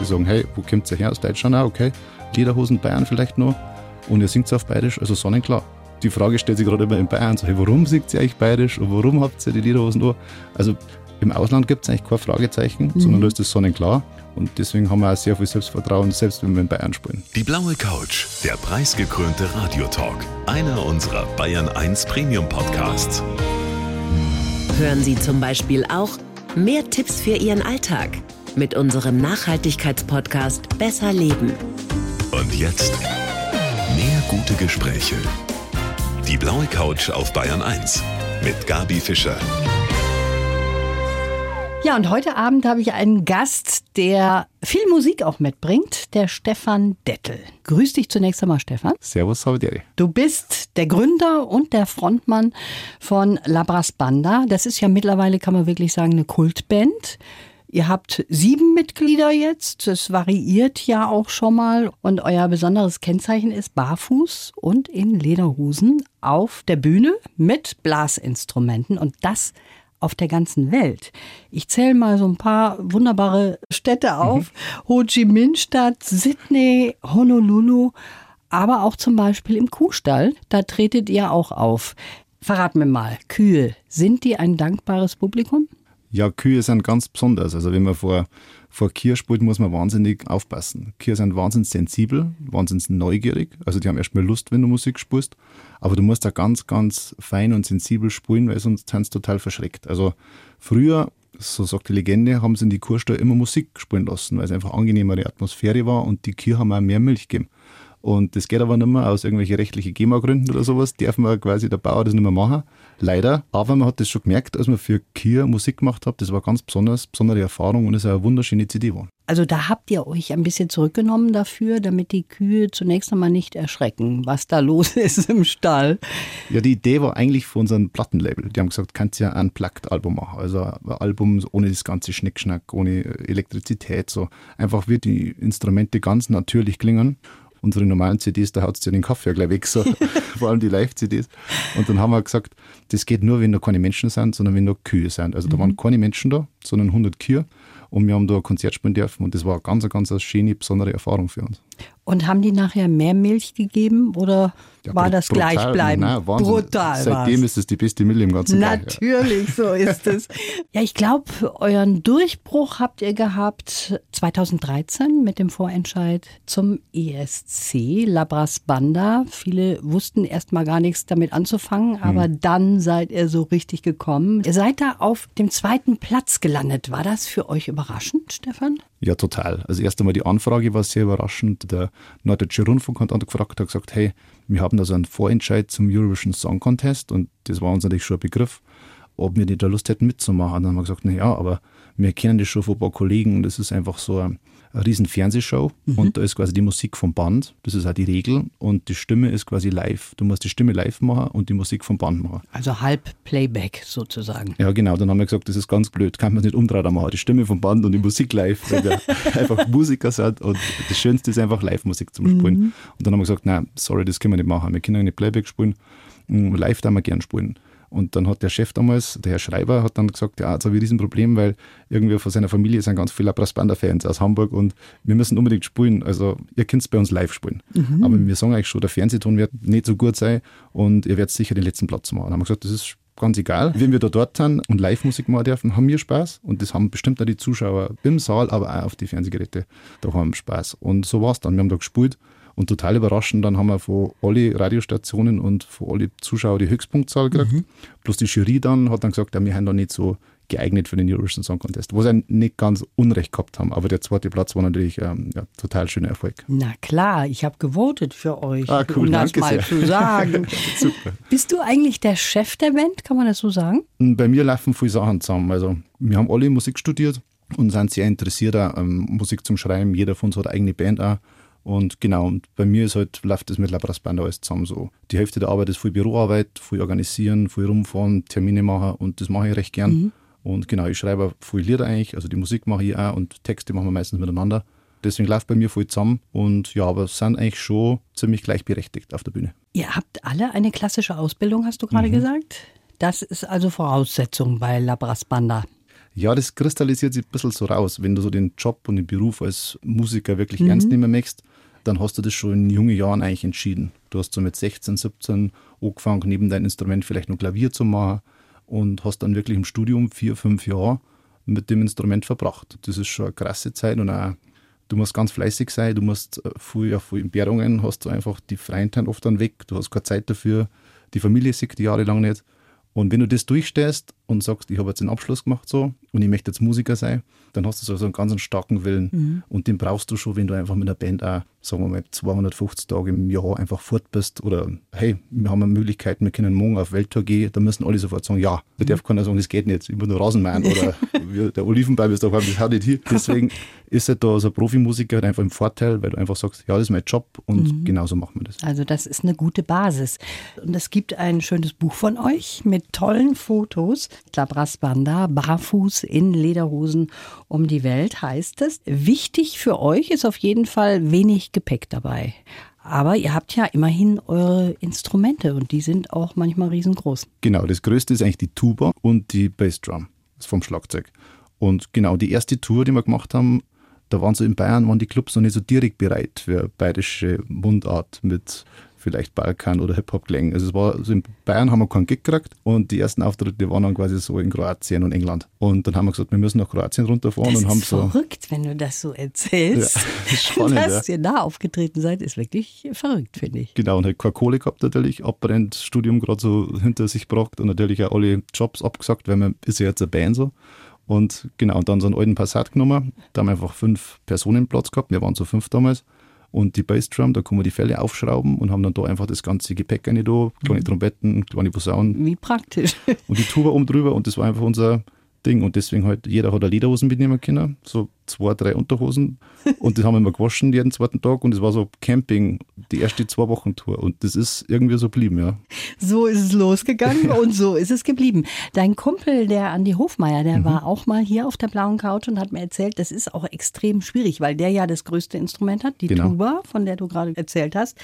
Die sagen, hey, wo kommt ihr her? Aus Deutschland auch, okay. Lederhosen Bayern vielleicht noch. Und ihr singt auf Bayerisch, also sonnenklar. Die Frage stellt sich gerade immer in Bayern, so, hey, warum singt ihr eigentlich Bayerisch und warum habt ihr die Lederhosen da? Also im Ausland gibt es eigentlich kein Fragezeichen, mhm. sondern da ist das sonnenklar. Und deswegen haben wir auch sehr viel Selbstvertrauen, selbst wenn wir in Bayern spielen. Die blaue Couch, der preisgekrönte Radiotalk. Einer unserer Bayern 1 Premium Podcasts. Hören Sie zum Beispiel auch mehr Tipps für Ihren Alltag mit unserem Nachhaltigkeitspodcast Besser Leben. Und jetzt mehr gute Gespräche. Die blaue Couch auf Bayern 1 mit Gabi Fischer. Ja, und heute Abend habe ich einen Gast, der viel Musik auch mitbringt, der Stefan Dettel. Grüß dich zunächst einmal, Stefan. Servus, Sauderi. Du bist der Gründer und der Frontmann von Labras Banda. Das ist ja mittlerweile, kann man wirklich sagen, eine Kultband. Ihr habt sieben Mitglieder jetzt. Es variiert ja auch schon mal. Und euer besonderes Kennzeichen ist barfuß und in Lederhosen auf der Bühne mit Blasinstrumenten. Und das auf der ganzen Welt. Ich zähle mal so ein paar wunderbare Städte auf. Mhm. Ho Chi Minh Stadt, Sydney, Honolulu, aber auch zum Beispiel im Kuhstall. Da tretet ihr auch auf. Verrat mir mal, Kühe, sind die ein dankbares Publikum? Ja, Kühe sind ganz besonders. Also wenn man vor, vor Kühe spielt, muss man wahnsinnig aufpassen. Kühe sind wahnsinnig sensibel, wahnsinnig neugierig. Also die haben erstmal Lust, wenn du Musik spielst. Aber du musst da ganz, ganz fein und sensibel spielen, weil sonst sind sie total verschreckt. Also früher, so sagt die Legende, haben sie in die Kurstall immer Musik spielen lassen, weil es einfach angenehmere Atmosphäre war und die Kühe haben auch mehr Milch gegeben. Und das geht aber nicht mehr aus irgendwelchen rechtlichen GEMA-Gründen oder sowas, darf man quasi der Bauer das nicht mehr machen. Leider. Aber man hat das schon gemerkt, als man für Kia Musik gemacht hat. Das war ganz besonders, besondere Erfahrung und es ist eine wunderschöne CD geworden. Also da habt ihr euch ein bisschen zurückgenommen dafür, damit die Kühe zunächst einmal nicht erschrecken, was da los ist im Stall. Ja, die Idee war eigentlich für unseren Plattenlabel. Die haben gesagt, kannst ja ein Plugged-Album machen. Also ein Album ohne das ganze Schnickschnack, ohne Elektrizität. So einfach wird die Instrumente ganz natürlich klingen unsere normalen CDs, da haut es ja den Kaffee ja gleich weg, so. vor allem die Live-CDs. Und dann haben wir gesagt, das geht nur, wenn da keine Menschen sind, sondern wenn da Kühe sind. Also da mhm. waren keine Menschen da, sondern 100 Kühe. Und wir haben da ein Konzert spielen dürfen und das war eine ganz, ganz eine schöne, besondere Erfahrung für uns. Und haben die nachher mehr Milch gegeben oder ja, war das brutal, gleichbleibend? Nein, brutal. Seitdem war's. ist es die beste Milch im ganzen Natürlich, Jahr. so ist es. ja, ich glaube, euren Durchbruch habt ihr gehabt 2013 mit dem Vorentscheid zum ESC, Labras Banda. Viele wussten erst mal gar nichts damit anzufangen, aber hm. dann seid ihr so richtig gekommen. Ihr seid da auf dem zweiten Platz gelandet. War das für euch überraschend, Stefan? Ja, total. Also erst einmal die Anfrage war sehr überraschend. Der Norddeutsche Rundfunk hat gefragt, hat gesagt, hey, wir haben da so einen Vorentscheid zum Eurovision Song Contest und das war uns natürlich schon ein Begriff, ob wir nicht da Lust hätten mitzumachen. Und dann haben wir gesagt, na ja, aber wir kennen das schon von ein paar Kollegen und das ist einfach so ein eine riesen Fernsehshow mhm. und da ist quasi die Musik vom Band, das ist auch die Regel und die Stimme ist quasi live. Du musst die Stimme live machen und die Musik vom Band machen. Also halb Playback sozusagen. Ja genau, dann haben wir gesagt, das ist ganz blöd, kann man nicht umdrehen machen, die Stimme vom Band und die Musik live, weil wir einfach Musiker sind und das Schönste ist einfach Live-Musik zum Spielen. Mhm. Und dann haben wir gesagt, nein, sorry, das können wir nicht machen, wir können nicht Playback spielen, live da wir gern spielen. Und dann hat der Chef damals, der Herr Schreiber, hat dann gesagt, ja, jetzt habe ich ein Riesenproblem, weil irgendwie von seiner Familie sind ganz viele Brassbanda-Fans aus Hamburg und wir müssen unbedingt spielen. Also ihr könnt es bei uns live spielen. Mhm. Aber wir sagen eigentlich schon, der Fernsehton wird nicht so gut sein und ihr werdet sicher den letzten Platz machen. Dann haben wir gesagt, das ist ganz egal. Wenn wir da dort sind und Live-Musik machen dürfen, haben wir Spaß und das haben bestimmt auch die Zuschauer im Saal, aber auch auf die Fernsehgeräte, da haben wir Spaß. Und so war es dann. Wir haben da gespielt und total überraschend, dann haben wir von allen Radiostationen und von allen Zuschauern die Höchstpunktzahl gekriegt. Mhm. Plus die Jury dann hat dann gesagt, ja, wir haben da nicht so geeignet für den Eurovision Song Contest, wo sie nicht ganz unrecht gehabt haben. Aber der zweite Platz war natürlich ähm, ja, total schöner Erfolg. Na klar, ich habe gewotet für euch, ah, cool, um das mal sehr. zu sagen. Super. Bist du eigentlich der Chef der Band, kann man das so sagen? Bei mir laufen viele Sachen zusammen. Also wir haben alle Musik studiert und sind sehr interessiert, auch, ähm, Musik zum Schreiben. Jeder von uns hat eine eigene Band auch. Und genau, und bei mir ist halt, läuft das mit Labras Band alles zusammen so. Die Hälfte der Arbeit ist viel Büroarbeit, viel organisieren, viel rumfahren, Termine machen und das mache ich recht gern. Mhm. Und genau, ich schreibe viel Lieder eigentlich, also die Musik mache ich auch und Texte machen wir meistens miteinander. Deswegen läuft bei mir viel zusammen und ja, aber sind eigentlich schon ziemlich gleichberechtigt auf der Bühne. Ihr habt alle eine klassische Ausbildung, hast du gerade mhm. gesagt? Das ist also Voraussetzung bei Labras Banda. Ja, das kristallisiert sich ein bisschen so raus. Wenn du so den Job und den Beruf als Musiker wirklich mhm. ernst nehmen möchtest, dann hast du das schon in jungen Jahren eigentlich entschieden. Du hast so mit 16, 17 angefangen, neben deinem Instrument vielleicht noch Klavier zu machen und hast dann wirklich im Studium vier, fünf Jahre mit dem Instrument verbracht. Das ist schon eine krasse Zeit und auch du musst ganz fleißig sein, du musst äh, viel, ja, viel Entbehrungen, hast du einfach die freien Zeit oft dann weg, du hast keine Zeit dafür, die Familie sieht die jahrelang nicht. Und wenn du das durchstehst und sagst, ich habe jetzt einen Abschluss gemacht so und ich möchte jetzt Musiker sein, dann hast du so einen ganz starken Willen. Mhm. Und den brauchst du schon, wenn du einfach mit einer Band auch, sagen wir mal, 250 Tage im Jahr einfach fort bist. Oder hey, wir haben eine Möglichkeit, wir können morgen auf Welttour gehen, da müssen alle sofort sagen, ja. Da darf keiner sagen, das geht nicht, ich muss nur Rasenmähen oder der Olivenbaum ist doch das haut nicht hier. Deswegen ist halt da so ein Profimusiker einfach im Vorteil, weil du einfach sagst, ja, das ist mein Job und mhm. genauso machen wir das. Also das ist eine gute Basis. Und es gibt ein schönes Buch von euch mit tollen Fotos. Labras Banda, barfuß in Lederhosen um die Welt heißt es. Wichtig für euch ist auf jeden Fall wenig Gepäck dabei. Aber ihr habt ja immerhin eure Instrumente und die sind auch manchmal riesengroß. Genau, das größte ist eigentlich die Tuba und die Bassdrum vom Schlagzeug. Und genau die erste Tour, die wir gemacht haben, da waren so in Bayern, waren die Clubs noch nicht so direkt bereit für bayerische Mundart mit vielleicht Balkan oder Hip-Hop-Klängen. Also es war, also in Bayern haben wir keinen Gig gekriegt und die ersten Auftritte waren dann quasi so in Kroatien und England. Und dann haben wir gesagt, wir müssen nach Kroatien runterfahren das und haben ist so. verrückt, wenn du das so erzählst. Ja, das ist spannend, Dass ja. ihr da aufgetreten seid, ist wirklich verrückt, finde ich. Genau, und halt keine Kohle gehabt natürlich, abbrennt, Studium gerade so hinter sich gebracht und natürlich auch alle Jobs abgesagt, weil man ist ja jetzt eine Band so. Und genau, und dann so einen alten Passat genommen. Da haben wir einfach fünf Personen Platz gehabt. Wir waren so fünf damals. Und die Bassdrum, da kann man die Fälle aufschrauben und haben dann da einfach das ganze Gepäck rein da, kleine mhm. Trompeten, kleine Posaunen. Wie praktisch. Und die Tuba oben drüber und das war einfach unser Ding. Und deswegen halt, jeder hat eine Lederhosen mitnehmen können, so zwei, drei Unterhosen. Und die haben wir immer gewaschen jeden zweiten Tag. Und es war so Camping, die erste zwei Wochen Tour. Und das ist irgendwie so geblieben, ja. So ist es losgegangen und so ist es geblieben. Dein Kumpel, der Andi Hofmeier, der mhm. war auch mal hier auf der blauen Couch und hat mir erzählt, das ist auch extrem schwierig, weil der ja das größte Instrument hat, die genau. Tuba, von der du gerade erzählt hast.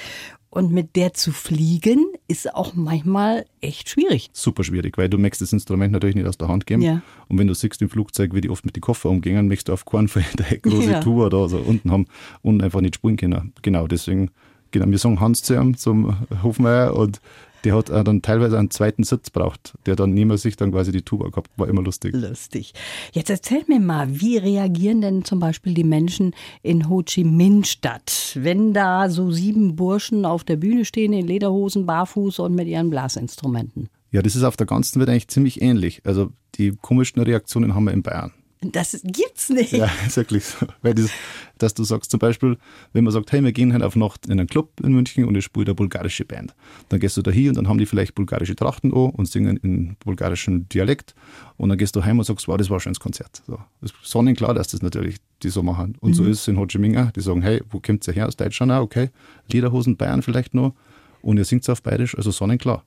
Und mit der zu fliegen ist auch manchmal echt schwierig. Super schwierig, weil du möchtest das Instrument natürlich nicht aus der Hand geben. Ja. Und wenn du siehst im Flugzeug, wie die oft mit den Koffer umgehen, möchtest du auf keinen Fall der große ja. Tour da so unten haben und einfach nicht spielen können. Genau, deswegen, genau, wir sagen Hans zu ihm, zum Hofmeier und der hat dann teilweise einen zweiten Sitz braucht, der dann neben sich dann quasi die Tuba gehabt, war immer lustig. Lustig. Jetzt erzähl mir mal, wie reagieren denn zum Beispiel die Menschen in Ho Chi Minh Stadt, wenn da so sieben Burschen auf der Bühne stehen in Lederhosen, barfuß und mit ihren Blasinstrumenten? Ja, das ist auf der ganzen Welt eigentlich ziemlich ähnlich. Also die komischsten Reaktionen haben wir in Bayern. Das gibt's nicht. Ja, ist wirklich so. Weil das, dass du sagst zum Beispiel, wenn man sagt, hey, wir gehen halt auf Nacht in einen Club in München und ich spiele eine bulgarische Band. Dann gehst du da hin und dann haben die vielleicht bulgarische Trachten an und singen in bulgarischen Dialekt und dann gehst du heim und sagst, wow, das war ein schönes Konzert. So. Ist sonnenklar, dass das natürlich die so machen. Und mhm. so ist es in Ho Chi Minh auch. Die sagen, hey, wo kommt ihr her? Aus Deutschland auch, okay. Lederhosen, Bayern vielleicht noch. Und ihr singt auf Bayerisch, also sonnenklar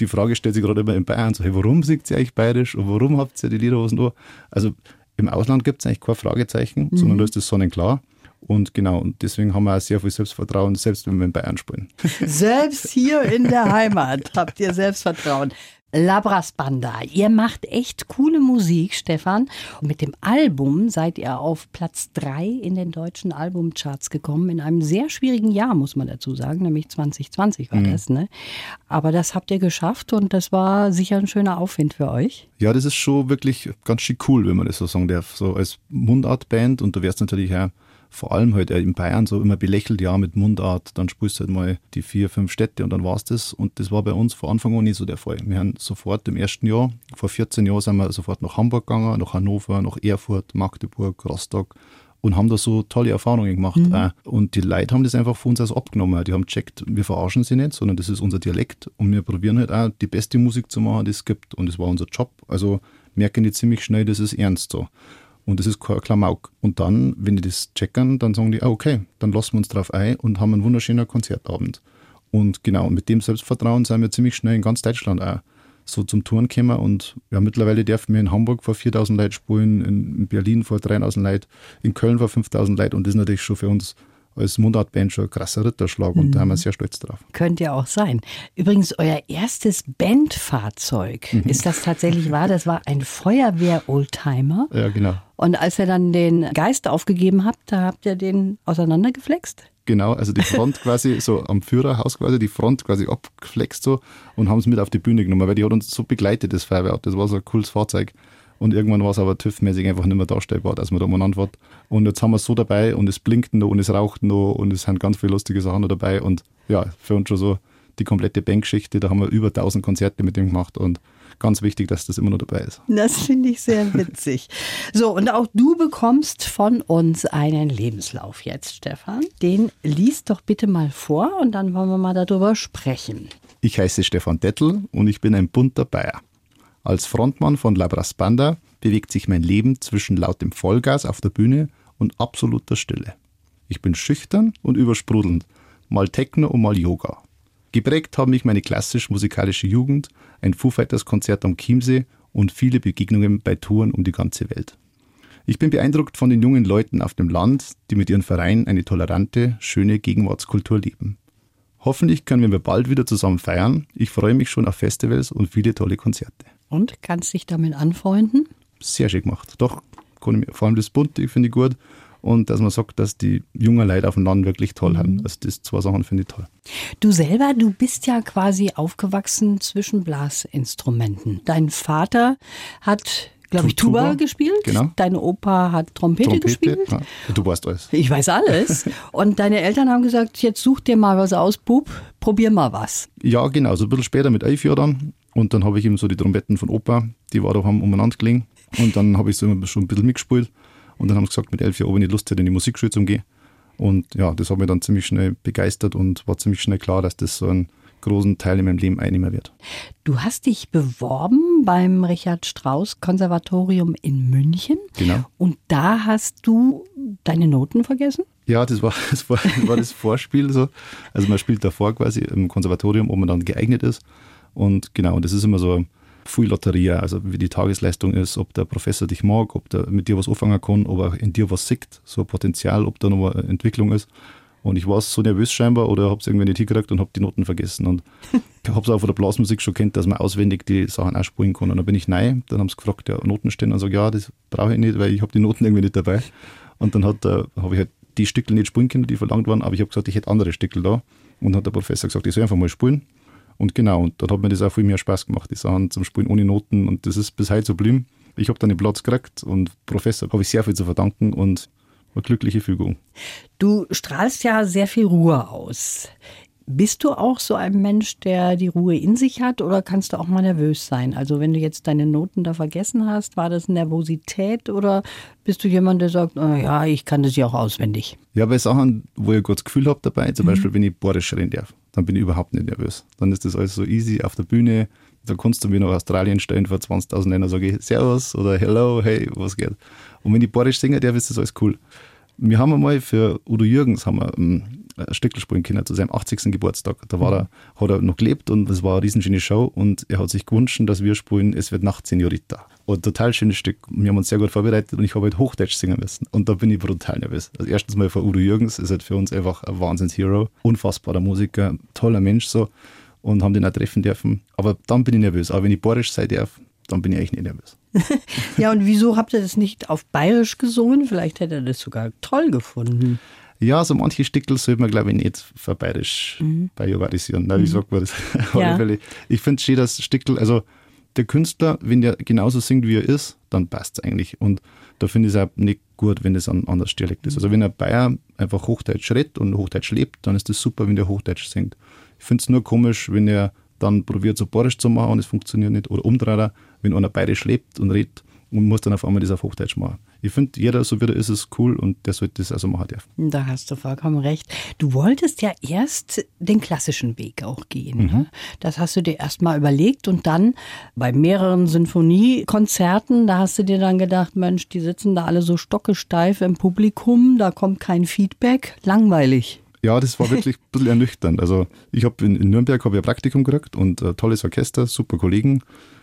die Frage stellt sich gerade immer in Bayern so, hey, warum singt ihr eigentlich bayerisch und warum habt ihr die Lederhosen da? Also im Ausland gibt es eigentlich kein Fragezeichen, mhm. sondern da ist das sonnenklar. Und genau, und deswegen haben wir auch sehr viel Selbstvertrauen, selbst wenn wir in Bayern spielen. Selbst hier in der Heimat habt ihr Selbstvertrauen. Labras Banda. Ihr macht echt coole Musik, Stefan. Und mit dem Album seid ihr auf Platz 3 in den deutschen Albumcharts gekommen. In einem sehr schwierigen Jahr, muss man dazu sagen, nämlich 2020 war mhm. das. Ne? Aber das habt ihr geschafft und das war sicher ein schöner Aufwind für euch. Ja, das ist schon wirklich ganz schick cool, wenn man das so sagen darf. So als Mundartband und du wirst natürlich auch vor allem halt in Bayern so immer belächelt, ja, mit Mundart, dann spielst du halt mal die vier, fünf Städte und dann war's das. Und das war bei uns von Anfang an nie so der Fall. Wir haben sofort im ersten Jahr, vor 14 Jahren sind wir sofort nach Hamburg gegangen, nach Hannover, nach Erfurt, Magdeburg, Rostock und haben da so tolle Erfahrungen gemacht. Mhm. Und die Leute haben das einfach von uns aus abgenommen. Die haben checkt, wir verarschen sie nicht, sondern das ist unser Dialekt und wir probieren halt auch die beste Musik zu machen, die es gibt. Und das war unser Job. Also merken die ziemlich schnell, das ist ernst so. Und das ist kein Klamauk. Und dann, wenn die das checken, dann sagen die, ah, okay, dann lassen wir uns drauf ein und haben einen wunderschönen Konzertabend. Und genau, mit dem Selbstvertrauen sind wir ziemlich schnell in ganz Deutschland auch so zum Touren gekommen. Und ja, mittlerweile dürfen wir in Hamburg vor 4000 Leuten spielen, in Berlin vor 3000 Leuten, in Köln vor 5000 Leuten. Und das ist natürlich schon für uns als Mundartband schon ein krasser Ritterschlag und da haben wir sehr stolz drauf. Könnte ja auch sein. Übrigens, euer erstes Bandfahrzeug, Mhm. ist das tatsächlich wahr? Das war ein Feuerwehr-Oldtimer. Ja, genau. Und als ihr dann den Geist aufgegeben habt, da habt ihr den auseinandergeflext? Genau, also die Front quasi so am Führerhaus quasi, die Front quasi abgeflext so und haben es mit auf die Bühne genommen, weil die hat uns so begleitet, das Feuerwehrauto. Das war so ein cooles Fahrzeug. Und irgendwann war es aber TÜV-mäßig einfach nicht mehr darstellbar, dass man da umeinander war. Und jetzt haben wir es so dabei und es blinkt noch und es raucht noch und es sind ganz viele lustige Sachen noch dabei. Und ja, für uns schon so die komplette Bandgeschichte, da haben wir über 1000 Konzerte mit dem gemacht und ganz wichtig, dass das immer noch dabei ist. Das finde ich sehr witzig. So, und auch du bekommst von uns einen Lebenslauf jetzt, Stefan. Den liest doch bitte mal vor und dann wollen wir mal darüber sprechen. Ich heiße Stefan Dettel und ich bin ein bunter Bayer. Als Frontmann von Labras Banda bewegt sich mein Leben zwischen lautem Vollgas auf der Bühne und absoluter Stille. Ich bin schüchtern und übersprudelnd, mal Techno und mal Yoga. Geprägt haben mich meine klassisch-musikalische Jugend, ein Foo Fighters Konzert am Chiemsee und viele Begegnungen bei Touren um die ganze Welt. Ich bin beeindruckt von den jungen Leuten auf dem Land, die mit ihren Vereinen eine tolerante, schöne Gegenwartskultur leben. Hoffentlich können wir bald wieder zusammen feiern. Ich freue mich schon auf Festivals und viele tolle Konzerte. Und kannst dich damit anfreunden? Sehr schön gemacht. Doch, vor allem das Bunte finde ich gut. Und dass man sagt, dass die jungen Leute auf dem Land wirklich toll haben. Also das zwei Sachen finde ich toll. Du selber, du bist ja quasi aufgewachsen zwischen Blasinstrumenten. Dein Vater hat, glaube ich, Tuba, Tuba, gespielt. genau. Dein Opa hat Trompete, gespielt. Ja, du weißt alles. Ich weiß alles. Und deine Eltern haben gesagt, jetzt such dir mal was aus, Bub, probier mal was. Ja, genau. So ein bisschen später mit elf Jahren dann. Und dann habe ich eben so die Trompeten von Opa, die war da haben umeinander gelegen. Und dann habe ich so immer schon ein bisschen mitgespielt. Und dann haben sie gesagt, mit elf Jahren, ob ich nicht Lust hätte, in die Musikschule zu gehen. Und ja, das hat mich dann ziemlich schnell begeistert und war ziemlich schnell klar, dass das so einen großen Teil in meinem Leben einnehmen wird. Du hast dich beworben beim Richard Strauss Konservatorium in München. Genau. Und da hast du deine Noten vergessen? Ja, das war das, war, war das Vorspiel so. Also man spielt davor quasi im Konservatorium, wo man dann geeignet ist. Und genau, das ist immer so viel Lotterie, also wie die Tagesleistung ist, ob der Professor dich mag, ob der mit dir was anfangen kann, ob er in dir was sieht, so ein Potenzial, ob da noch eine Entwicklung ist. Und ich war so nervös scheinbar oder habe es irgendwie nicht hingekriegt und habe die Noten vergessen. Und ich habe es auch von der Blasmusik schon kennt, dass man auswendig die Sachen auch spielen kann. Und dann bin ich nein, dann haben sie gefragt, ja, Noten stehen. Und sage, ja, das brauche ich nicht, weil ich habe die Noten irgendwie nicht dabei. Und dann äh, habe ich halt die Stückel nicht spielen können, die verlangt waren, aber ich habe gesagt, ich hätte andere Stückel da. Und hat der Professor gesagt, ich soll einfach mal spielen. Und genau, und dann hat mir das auch viel mehr Spaß gemacht, die Sachen zum Spielen ohne Noten. Und das ist bis heute so geblieben. Ich habe dann den Platz gekriegt und Professor habe ich sehr viel zu verdanken und eine glückliche Fügung. Du strahlst ja sehr viel Ruhe aus. Bist du auch so ein Mensch, der die Ruhe in sich hat oder kannst du auch mal nervös sein? Also wenn du jetzt deine Noten da vergessen hast, war das Nervosität oder bist du jemand, der sagt, oh ja, ich kann das ja auch auswendig? Ja, bei Sachen, wo ich ein gutes Gefühl habe dabei, zum Beispiel, wenn ich Borisch reden darf, dann bin ich überhaupt nicht nervös. Dann ist das alles so easy auf der Bühne. Da kannst du mir nach Australien stellen vor 20.000 Ländern, sage ich Servus oder Hello, hey, was geht? Und wenn ich Borisch singe darf, ist das alles cool. Wir haben einmal für Udo Jürgens haben wir ein Stückel spielen zu seinem 80. Geburtstag. Da war er, hat er noch gelebt und es war eine riesenschöne Show und er hat sich gewünscht, dass wir spielen Es wird Nacht, Senorita. Und total schönes Stück. Wir haben uns sehr gut vorbereitet und ich habe halt Hochdeutsch singen müssen. Und da bin ich brutal nervös. Also erstens mal für Udo Jürgens ist halt für uns einfach ein Wahnsinns-Hero. Unfassbarer Musiker, toller Mensch so und haben den auch treffen dürfen. Aber dann bin ich nervös. Aber wenn ich Borisch sein darf, dann bin ich echt nicht nervös. Ja, und wieso habt ihr das nicht auf Bayerisch gesungen? Vielleicht hätte er das sogar toll gefunden. Ja, so manche Stickel sollte man, glaube ich, nicht für bayerisch mhm. bajuwarisieren. Mhm. Wie sagt man das? Ja. Ich finde es schön, dass Stickel, also der Künstler, wenn der genauso singt, wie er ist, dann passt es eigentlich. Und da finde ich es auch nicht gut, wenn das ein anderes Dialekt ist. Also wenn ein Bayer einfach Hochdeutsch redet und Hochdeutsch lebt, dann ist das super, wenn der Hochdeutsch singt. Ich finde es nur komisch, wenn er dann probiert, so Borisch zu machen und es funktioniert nicht. Oder umdreht, wenn einer bayerisch lebt und redet und muss dann auf einmal das auf Hochdeutsch machen. Ich finde, jeder, so wie er ist, ist cool und der sollte das also machen dürfen. Da hast du vollkommen recht. Du wolltest ja erst den klassischen Weg auch gehen. Mhm. Ne? Das hast du dir erst mal überlegt und dann bei mehreren Sinfoniekonzerten, da hast du dir dann gedacht, Mensch, die sitzen da alle so stockesteif im Publikum, da kommt kein Feedback, langweilig. Ja, das war wirklich ein bisschen ernüchternd. Also ich habe in, in, Nürnberg hab ich ein Praktikum gekriegt und ein tolles Orchester, super Kollegen.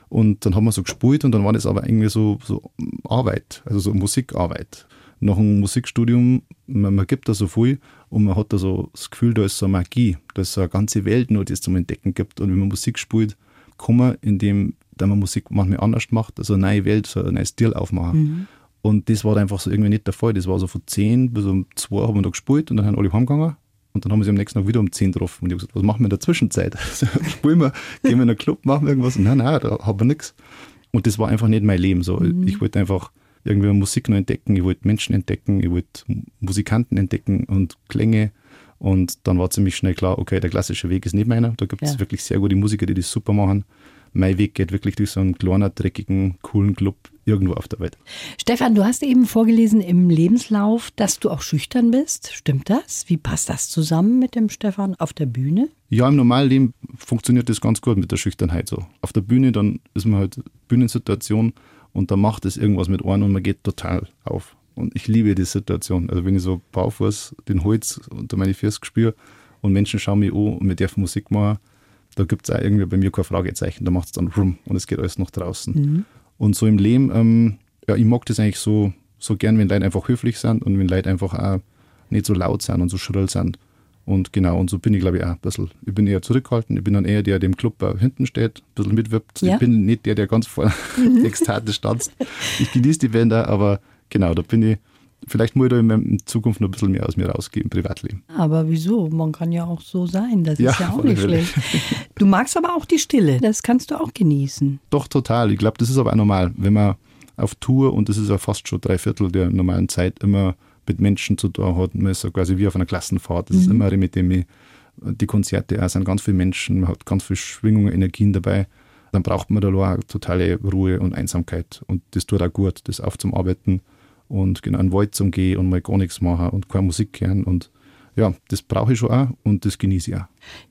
Und dann haben wir so gespielt und dann war das aber irgendwie so, so Arbeit, also so Musikarbeit. nach dem Musikstudium, man, man gibt da so viel und man hat da so das Gefühl, da ist so eine Magie, da ist so eine ganze Welt nur, die es zum Entdecken gibt. Und wenn man Musik spielt, kann man, indem man Musik manchmal anders macht, so eine neue Welt, so ein neues Stil aufmachen. Mhm. Und das war da einfach so irgendwie nicht der Fall. Das war so von 10 bis um 2 haben wir da gespielt und dann haben alle heimgegangen. Und dann haben wir sie am nächsten Tag wieder um 10 getroffen. Und ich habe gesagt, was machen wir in der Zwischenzeit? Spielen wir, gehen wir in einen Club, machen wir irgendwas? Nein, nein, da haben wir nichts. Und das war einfach nicht mein Leben. So. Mhm. Ich wollte einfach irgendwie Musik noch entdecken, ich wollte Menschen entdecken, ich wollte Musikanten entdecken und Klänge. Und dann war ziemlich schnell klar, okay, der klassische Weg ist nicht meiner. Da gibt es ja. wirklich sehr gute Musiker, die das super machen. Mein Weg geht wirklich durch so einen kleinen, dreckigen, coolen Club irgendwo auf der Welt. Stefan, du hast eben vorgelesen im Lebenslauf, dass du auch schüchtern bist. Stimmt das? Wie passt das zusammen mit dem Stefan auf der Bühne? Ja, im normalen Leben funktioniert das ganz gut mit der Schüchternheit so. Auf der Bühne, dann ist man halt Bühnensituation und da macht es irgendwas mit einem und man geht total auf. Und ich liebe die Situation. Also wenn ich so barfuß den Holz unter meine Füße spüre und Menschen schauen mich an und wir dürfen Musik machen, da gibt es auch irgendwie bei mir kein Fragezeichen. Da macht es dann rum und es geht alles nach draußen. Mhm. Und so im Leben, ähm, ja, ich mag das eigentlich so, so gern, wenn Leute einfach höflich sind und wenn Leute einfach auch nicht so laut sind und so schrill sind. Und genau, und so bin ich, glaube ich, auch ein bisschen. Ich bin eher zurückhaltend. Ich bin dann eher der, der im Club hinten steht, ein bisschen mitwirbt. Ja. Ich bin nicht der, der ganz vorne ekstatisch tanzt. Ich genieße die Bänder, aber genau, da bin ich. Vielleicht muss ich da in Zukunft noch ein bisschen mehr aus mir rausgehen im Privatleben. Aber wieso? Man kann ja auch so sein. Das ja, ist ja auch nicht schlecht. Du magst aber auch die Stille. Das kannst du auch genießen. Doch, total. Ich glaube, das ist aber auch normal. Wenn man auf Tour, und das ist ja fast schon drei Viertel der normalen Zeit, immer mit Menschen zu tun hat. Man ist so quasi wie auf einer Klassenfahrt. Das mhm. ist immer mit dem die Konzerte auch sind ganz viele Menschen, man hat ganz viel Schwingungen, Energien dabei. Dann braucht man da auch totale Ruhe und Einsamkeit. Und das tut auch gut, das aufzuarbeiten und genau in den Wald zum gehen und mal gar nichts machen und keine Musik hören. Und ja, das brauche ich schon auch und das genieße ich auch.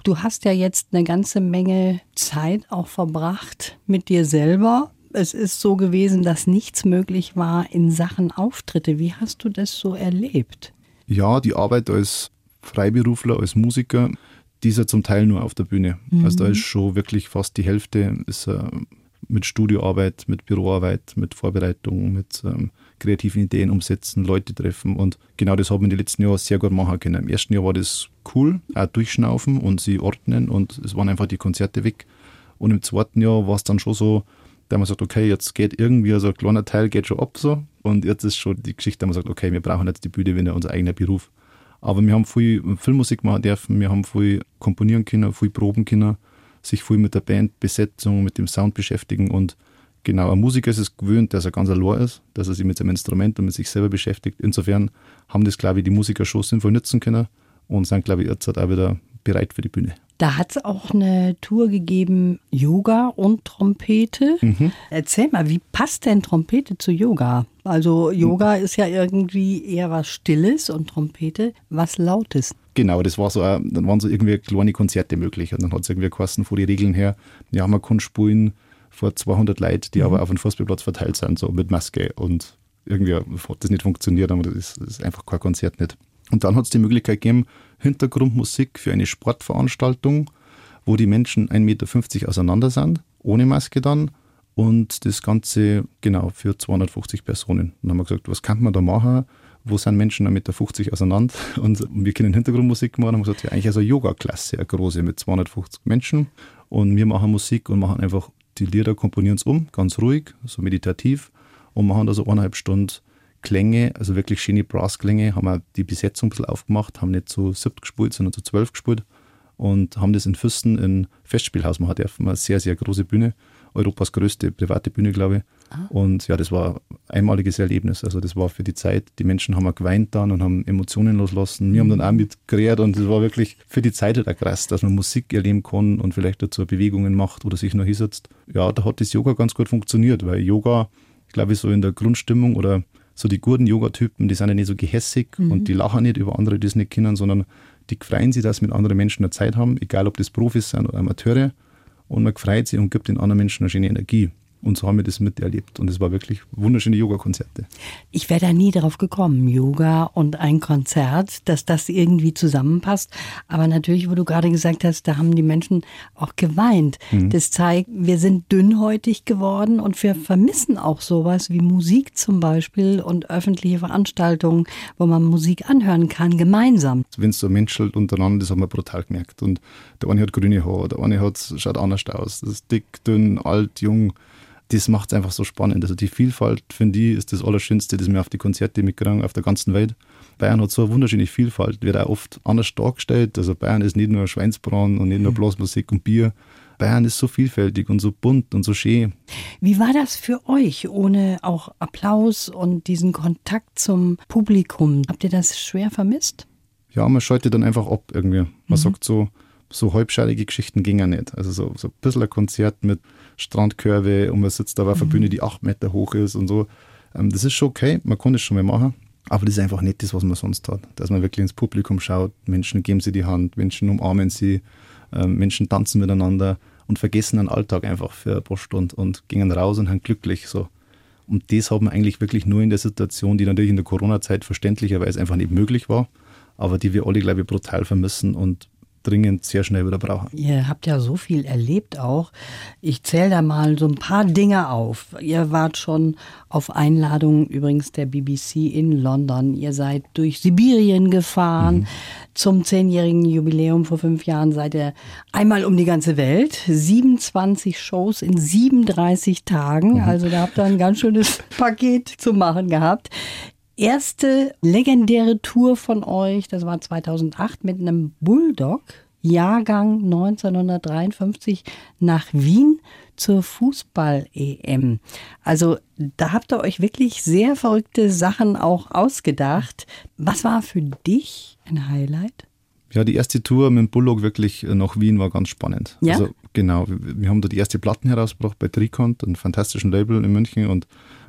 Du hast ja jetzt eine ganze Menge Zeit auch verbracht mit dir selber es ist so gewesen, dass nichts möglich war in Sachen Auftritte. Wie hast du das so erlebt? Ja, die Arbeit als Freiberufler, als Musiker, die ist ja zum Teil nur auf der Bühne. Mhm. Also da ist schon wirklich fast die Hälfte ist, äh, mit Studioarbeit, mit Büroarbeit, mit Vorbereitung, mit ähm, kreativen Ideen umsetzen, Leute treffen. Und genau das haben wir in den letzten Jahren sehr gut machen können. Im ersten Jahr war das cool, auch durchschnaufen und sie ordnen und es waren einfach die Konzerte weg. Und im zweiten Jahr war es dann schon so, da man sagt, okay, jetzt geht irgendwie so ein kleiner Teil geht schon ab so und jetzt ist schon die Geschichte, da man sagt, okay, wir brauchen jetzt die Bühne wieder unser eigener Beruf. Aber wir haben viel Filmmusik machen dürfen, wir haben viel komponieren können, viel proben können, sich viel mit der Bandbesetzung, mit dem Sound beschäftigen und genau, ein Musiker ist es gewöhnt, dass er ganz allein ist, dass er sich mit seinem Instrument und mit sich selber beschäftigt. Insofern haben das, glaube ich, die Musiker schon sinnvoll nutzen können und sind, glaube ich, jetzt halt auch wieder bereit für die Bühne. Da hat es auch eine Tour gegeben, Yoga und Trompete. Mhm. Erzähl mal, wie passt denn Trompete zu Yoga? Also Yoga mhm. ist ja irgendwie eher was Stilles und Trompete was Lautes. Genau, das war so, dann waren so irgendwie kleine Konzerte möglich und dann hat es irgendwie kosten vor die Regeln her, ja, man kann spielen vor 200 Leuten, die mhm. aber auf dem Fußballplatz verteilt sind, so mit Maske und irgendwie hat das nicht funktioniert, aber das ist, das ist einfach kein Konzert nicht. Und dann hat es die Möglichkeit gegeben, Hintergrundmusik für eine Sportveranstaltung, wo die Menschen 1,50 Meter auseinander sind, ohne Maske dann. Und das Ganze genau für 250 Personen. dann haben wir gesagt, was kann man da machen? Wo sind Menschen 1,50 Meter auseinander? Und wir können Hintergrundmusik machen. Und haben gesagt, ja, eigentlich also eine Yoga-Klasse, eine große mit 250 Menschen. Und wir machen Musik und machen einfach die Lieder, komponieren es um, ganz ruhig, so meditativ. Und machen da so eineinhalb Stunden Klänge, also wirklich schöne Brassklänge, haben wir die Besetzung ein bisschen aufgemacht, haben nicht so siebт gespielt, sondern so zwölf gespielt und haben das in Füssen in Festspielhaus machen dürfen. Eine sehr, sehr große Bühne, Europas größte private Bühne, glaube ich. Ah. Und ja, das war ein einmaliges Erlebnis. Also das war für die Zeit, die Menschen haben geweint dann und haben Emotionen loslassen. Wir haben dann auch mhm. mitgerät und es war wirklich für die Zeit halt auch krass, dass man Musik erleben kann und vielleicht dazu Bewegungen macht oder sich noch hinsetzt. Ja, da hat das Yoga ganz gut funktioniert, weil Yoga, glaube ich, so in der Grundstimmung oder so die guten Yoga-Typen, die sind ja nicht so gehässig mhm. und die lachen nicht über andere, die es nicht kennen, sondern die freuen sich, dass mit anderen Menschen eine Zeit haben, egal ob das Profis sind oder Amateure. Und man freut sich und gibt den anderen Menschen eine schöne Energie. Und so haben wir das miterlebt. Und es war wirklich wunderschöne Yoga-Konzerte. Ich wäre da nie drauf gekommen, Yoga und ein Konzert, dass das irgendwie zusammenpasst. Aber natürlich, wo du gerade gesagt hast, da haben die Menschen auch geweint. Mhm. Das zeigt, wir sind dünnhäutig geworden und wir vermissen auch sowas wie Musik zum Beispiel und öffentliche Veranstaltungen, wo man Musik anhören kann, gemeinsam. Wenn es so menschelt untereinander, das haben wir brutal gemerkt. Und der eine hat grüne Haare, der eine hat, schaut anders aus. Das ist dick, dünn, alt, jung das macht es einfach so spannend. Also die Vielfalt, finde ich, ist das Allerschönste, das wir auf die Konzerte mitkriegen, auf der ganzen Welt. Bayern hat so eine wunderschöne Vielfalt, wird auch oft anders dargestellt. Also Bayern ist nicht nur Schweinsbraten und nicht nur mhm. Blasmusik und Bier. Bayern ist so vielfältig und so bunt und so schön. Wie war das für euch ohne auch Applaus und diesen Kontakt zum Publikum? Habt ihr das schwer vermisst? Ja, man schaltet dann einfach ab irgendwie. Man mhm. sagt so, so halbscheidige Geschichten gingen nicht. Also so, so ein bisschen ein Konzert mit Strandkörbe und man sitzt da auf einer mhm. Bühne, die acht Meter hoch ist und so. Ähm, das ist schon okay, man kann das schon mal machen. Aber das ist einfach nicht das, was man sonst hat. Dass man wirklich ins Publikum schaut, Menschen geben sie die Hand, Menschen umarmen sie, ähm, Menschen tanzen miteinander und vergessen den Alltag einfach für ein paar Stunden und gehen raus und sind glücklich. So. Und das haben wir eigentlich wirklich nur in der Situation, die natürlich in der Corona-Zeit verständlicherweise einfach nicht möglich war, aber die wir alle, glaube ich, brutal vermissen und dringend sehr schnell wieder brauchen. Ihr habt ja so viel erlebt auch. Ich zähle da mal so ein paar Dinge auf. Ihr wart schon auf Einladung übrigens der BBC in London. Ihr seid durch Sibirien gefahren. Mhm. Zum zehnjährigen Jubiläum vor fünf Jahren seid ihr einmal um die ganze Welt. 27 Shows in 37 Tagen. Mhm. Also da habt ihr ein ganz schönes Paket zu machen gehabt erste legendäre Tour von euch, das war 2008 mit einem Bulldog, Jahrgang 1953 nach Wien zur Fußball-EM. Also da habt ihr euch wirklich sehr verrückte Sachen auch ausgedacht. Was war für dich ein Highlight? Ja, die erste Tour mit dem Bulldog wirklich nach Wien war ganz spannend. Ja? Also genau, wir haben da die erste Platten herausgebracht bei Tricont, einem fantastischen Label in München und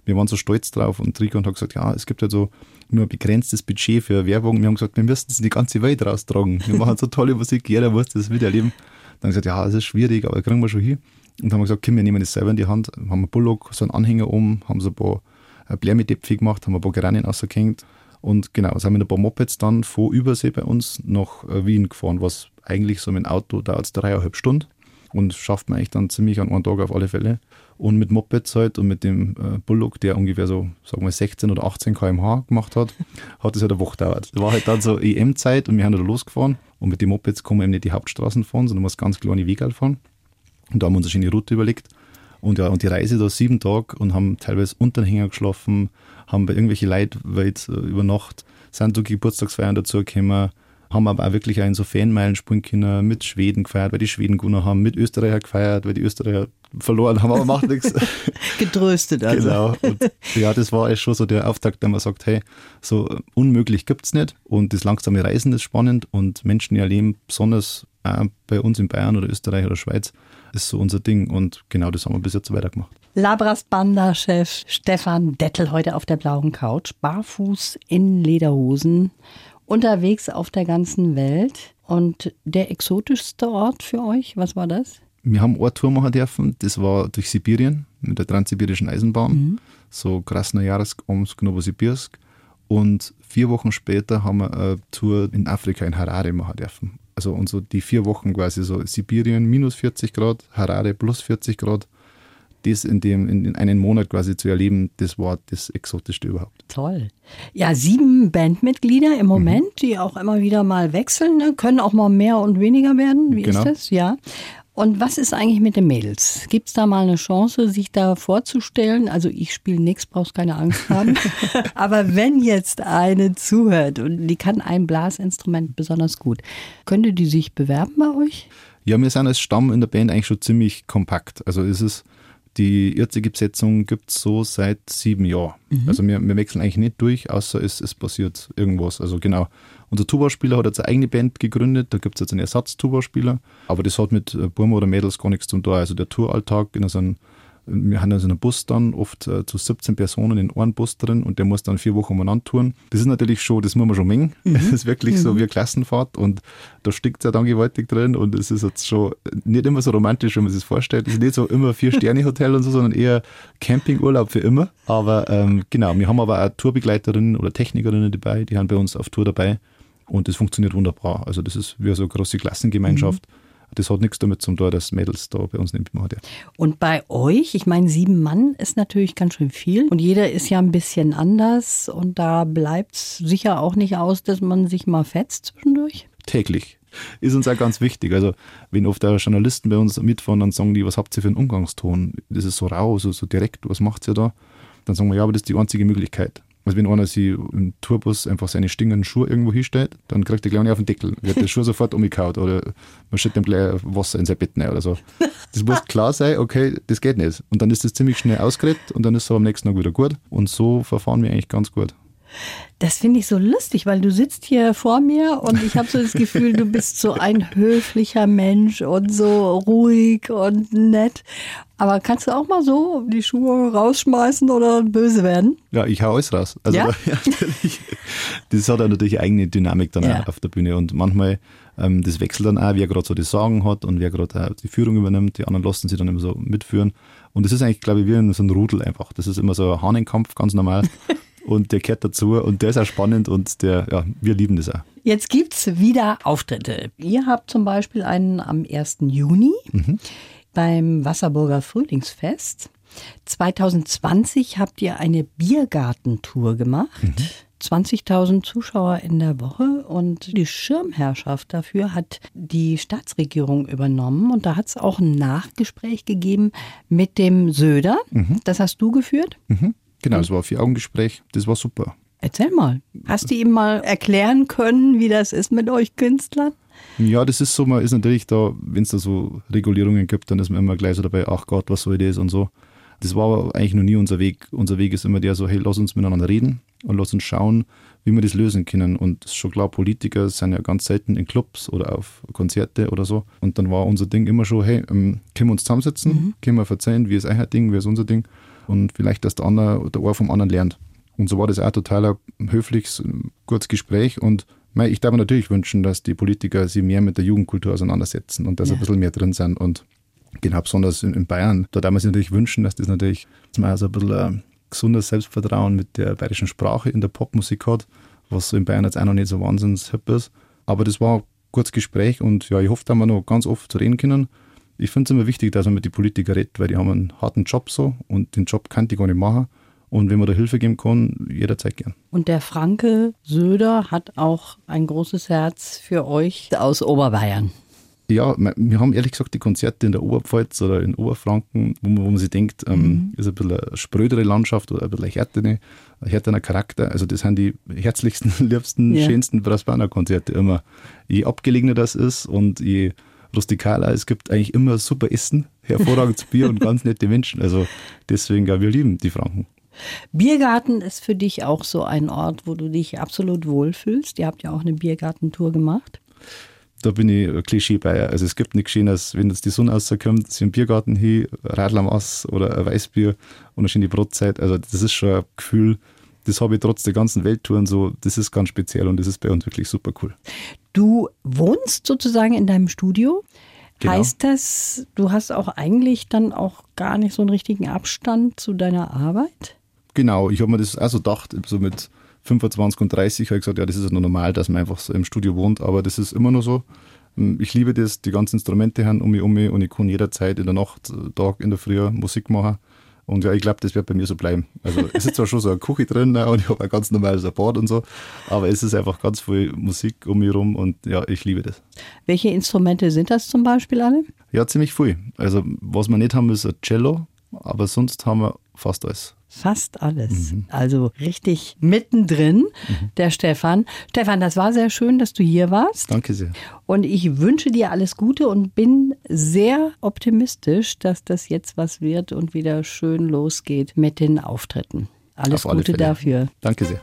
wir waren so stolz drauf und Trigger hat gesagt, ja, es gibt halt so nur ein begrenztes Budget für Werbung. Wir haben gesagt, wir müssten es in die ganze Welt raustragen. Wir machen so tolle Musik, jeder muss das miterleben. Dann haben wir gesagt, ja, das ist schwierig, aber kriegen wir schon hin. Und dann haben wir gesagt, komm, wir nehmen das selber in die Hand, haben einen Bullock, so einen Anhänger um, haben so ein paar äh, Blärmedäpfe gemacht, haben ein paar Geranien rausgehängt und genau, sind mit ein paar Mopeds dann von Übersee bei uns nach äh, Wien gefahren, was eigentlich so mit dem Auto dauert es dreieinhalb Stunden und schafft man eigentlich dann ziemlich an einem Tag auf alle Fälle. Und mit Mopeds halt und mit dem äh, Bullock, der ungefähr so, sagen wir 16 oder 18 km/h gemacht hat, hat es halt eine Woche gedauert. War halt dann so EM-Zeit und wir haben da losgefahren. Und mit den Mopeds kann man eben nicht die Hauptstraßen fahren, sondern muss ganz kleine Wege fahren. Und da haben wir uns eine schöne Route überlegt. Und ja, und die Reise da sieben Tage und haben teilweise unter den Hänger geschlafen, haben bei irgendwelchen Leuten äh, über Nacht, sind so Geburtstagsfeiern dazugekommen, haben aber auch wirklich in so Fanmeilen spielen können, mit Schweden gefeiert, weil die Schweden gewonnen haben, mit Österreicher gefeiert, weil die Österreicher verloren haben, aber macht nichts. Getröstet also. Genau. Und ja, das war schon so der Auftakt, der man sagt, hey, so unmöglich gibt es nicht und das langsame Reisen ist spannend und Menschen erleben, besonders auch bei uns in Bayern oder Österreich oder Schweiz, ist so unser Ding und genau das haben wir bis jetzt weitergemacht. Labras Banda-Chef Stefan Dettel heute auf der blauen Couch, barfuß in Lederhosen unterwegs auf der ganzen Welt. Und der exotischste Ort für euch, was war das? Wir haben eine Tour machen dürfen, das war durch Sibirien mit der Transsibirischen Eisenbahn, mhm. so Krasnojarsk, Omsk, Novosibirsk. Und vier Wochen später haben wir eine Tour in Afrika, in Harare machen dürfen. Also und so die vier Wochen quasi so Sibirien minus 40 Grad, Harare plus 40 Grad das in, dem, in einen Monat quasi zu erleben, das war das Exotischste überhaupt. Toll. Ja, sieben Bandmitglieder im Moment, mhm. die auch immer wieder mal wechseln, ne? können auch mal mehr und weniger werden. Wie genau. ist das? Ja. Und was ist eigentlich mit den Mädels? Gibt es da mal eine Chance, sich da vorzustellen? Also ich spiele nichts, brauchst keine Angst haben. Aber wenn jetzt eine zuhört und die kann ein Blasinstrument besonders gut, könnte die sich bewerben bei euch? Ja, wir sind als Stamm in der Band eigentlich schon ziemlich kompakt. Also es ist die jetzige Besetzung gibt es so seit sieben Jahren. Mhm. Also wir, wir, wechseln eigentlich nicht durch, außer es, es passiert irgendwas. Also genau. Unser Tuba-Spieler hat jetzt eine eigene Band gegründet, da gibt es jetzt einen Ersatz-Tuba-Spieler, aber das hat mit äh, Burma oder Mädels gar nichts zu tun. Also der Touralltag in so einem Wir haben also einen Bus dann oft äh, zu 17 Personen in einem Bus drin und der muss dann vier Wochen umeinander touren. Das ist natürlich schon, das muss man schon mengen. Mhm. Das ist wirklich mhm. so wie eine Klassenfahrt und da steckt es ja dann gewaltig drin und es ist jetzt schon nicht immer so romantisch, wie man sich das vorstellt. Es ist nicht so immer Vier-Sterne-Hotel und so, sondern eher Campingurlaub für immer. Aber ähm, genau, wir haben aber auch Tourbegleiterinnen oder Technikerinnen dabei, die haben bei uns auf Tour dabei und das funktioniert wunderbar. Also das ist wie so eine große Klassengemeinschaft. Mhm. Das hat nichts damit zu tun, dass Mädels da bei uns nicht machen. Ja. Und bei euch, ich meine, sieben Mann ist natürlich ganz schön viel und jeder ist ja ein bisschen anders und da bleibt es sicher auch nicht aus, dass man sich mal fetzt zwischendurch. Täglich. Ist uns auch ganz wichtig. Also, wenn oft der Journalisten bei uns mitfahren, dann sagen die, was habt ihr für einen Umgangston? Das ist so rau, so, so direkt, was macht ihr da? Dann sagen wir, ja, aber das ist die einzige Möglichkeit. Also wenn einer sich im Tourbus einfach seine stingenden Schuhe irgendwo hinstellt, dann kriegt er gleich nicht auf den Deckel. Wird der Schuh sofort umgekaut oder man schüttet ihm gleich Wasser in sein Bett rein oder so. Das muss klar sein, okay, das geht nicht. Und dann ist das ziemlich schnell ausgeredet und dann ist es am nächsten Tag wieder gut. Und so verfahren wir eigentlich ganz gut. Das finde ich so lustig, weil du sitzt hier vor mir und ich habe so das Gefühl, du bist so ein höflicher Mensch und so ruhig und nett. Aber kannst du auch mal so die Schuhe rausschmeißen oder böse werden? Ja, ich hau alles raus. Also ja? das hat ja natürlich eigene Dynamik dann ja. auf der Bühne und manchmal ähm, das wechselt dann auch, wer gerade so die Sagen hat und wer gerade die Führung übernimmt. Die anderen lassen sich dann immer so mitführen. Und das ist eigentlich, glaube ich, wie so ein Rudel einfach. Das ist immer so ein Hahnenkampf, ganz normal. und der kehrt dazu und der ist auch spannend und der, ja, wir lieben das auch. Jetzt gibt es wieder Auftritte. Ihr habt zum Beispiel einen am 1. Juni mhm. beim Wasserburger Frühlingsfest. 2020 habt ihr eine Biergartentour gemacht. Mhm. 20.000 Zuschauer in der Woche und die Schirmherrschaft dafür hat die Staatsregierung übernommen und da hat es auch ein Nachgespräch gegeben mit dem Söder. Mhm. Das hast du geführt? Mhm. Genau, es war ein Vier-Augen-Gespräch. Das war super. Erzähl mal. Hast du ihm mal erklären können, wie das ist mit euch Künstlern? Ja, das ist so, man ist natürlich da, wenn es da so Regulierungen gibt, dann ist man immer gleich so dabei, ach Gott, was soll das und so. Das war aber eigentlich noch nie unser Weg. Unser Weg ist immer der so, hey, lass uns miteinander reden und lass uns schauen, wie wir das lösen können. Und ist schon klar, Politiker sind ja ganz selten in Clubs oder auf Konzerte oder so. Und dann war unser Ding immer schon, hey, ähm, können wir uns zusammensetzen, mhm. können wir verzeihen, wie ist euer Ding, wie ist unser Ding und vielleicht, dass der andere, der eine vom anderen lernt. Und so war das auch total ein höfliches, gutes Gespräch und ich darf mir natürlich wünschen, dass die Politiker sich mehr mit der Jugendkultur auseinandersetzen und dass ja. ein bisschen mehr drin sind. Und genau, besonders in, Bayern, da darf man sich natürlich wünschen, dass das natürlich dass man also ein bisschen ein gesundes Selbstvertrauen mit der bayerischen Sprache in der Popmusik hat, was so in Bayern jetzt auch noch nicht so wahnsinnig hip ist. Aber das war ein gutes Gespräch und ja, ich hoffe, dass wir noch ganz oft reden können ich finde es immer wichtig, dass man mit den Politikern redet, weil die haben einen harten Job so und den Job kann die gar nicht machen. Und wenn man da Hilfe geben kann, jederzeit gern. Und der Franke Söder hat auch ein großes Herz für euch aus Oberbayern. Ja, wir haben ehrlich gesagt die Konzerte in der Oberpfalz oder in Oberfranken, wo man, wo man sich denkt, ähm, mhm. ist ein bisschen eine sprödere Landschaft oder ein bisschen härtere, härterer Charakter. Also das sind die herzlichsten, liebsten, ja. schönsten Brassbahner-Konzerte immer. Je abgelegener das ist und je rustikaler. Es gibt eigentlich immer super Essen, hervorragendes Bier und ganz nette Menschen. Also deswegen, ja, wir lieben die Franken. Biergarten ist für dich auch so ein Ort, wo du dich absolut wohlfühlst. Ihr habt ja auch eine Biergartentour gemacht. Da bin ich ein Klischee bei. Also es gibt nichts Schönes, wenn jetzt die Sonne rauskommt, sie im Biergarten hin, Radl am Ass oder ein Weißbier und eine schöne Brotzeit. Also das ist schon ein Gefühl, das habe ich trotz der ganzen Welttouren so, das ist ganz speziell und das ist bei uns wirklich super cool. Du wohnst sozusagen in deinem Studio. Genau. Heißt das, du hast auch eigentlich dann auch gar nicht so einen richtigen Abstand zu deiner Arbeit? Genau, ich habe mir das also gedacht, so mit 25 und 30 habe ich gesagt, ja, das ist ja nur normal, dass man einfach so im Studio wohnt, aber das ist immer nur so. Ich liebe das, die ganzen Instrumente haben um mich um mich und ich kann jederzeit in der Nacht, Tag, in der Früh Musik machen. Und ja, ich glaube, das wird bei mir so bleiben. Also es ist zwar schon so eine Küche drin ne, und ich habe ein ganz normales Board und so, aber es ist einfach ganz viel Musik um mich herum und ja, ich liebe das. Welche Instrumente sind das zum Beispiel alle? Ja, ziemlich viel. Also was wir nicht haben, ist ein Cello, aber sonst haben wir fast alles. Fast alles. Mhm. Also richtig mittendrin, mhm. der Stefan. Stefan, das war sehr schön, dass du hier warst. Danke sehr. Und ich wünsche dir alles Gute und bin sehr optimistisch, dass das jetzt was wird und wieder schön losgeht mit den Auftritten. Alles Gute dafür. Danke sehr.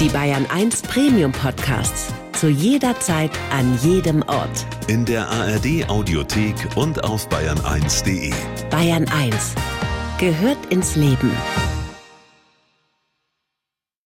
Die Bayern 1 Premium Podcasts. Zu jeder Zeit, an jedem Ort. In der ARD Audiothek und auf bayern1.de. Bayern 1 gehört ins Leben.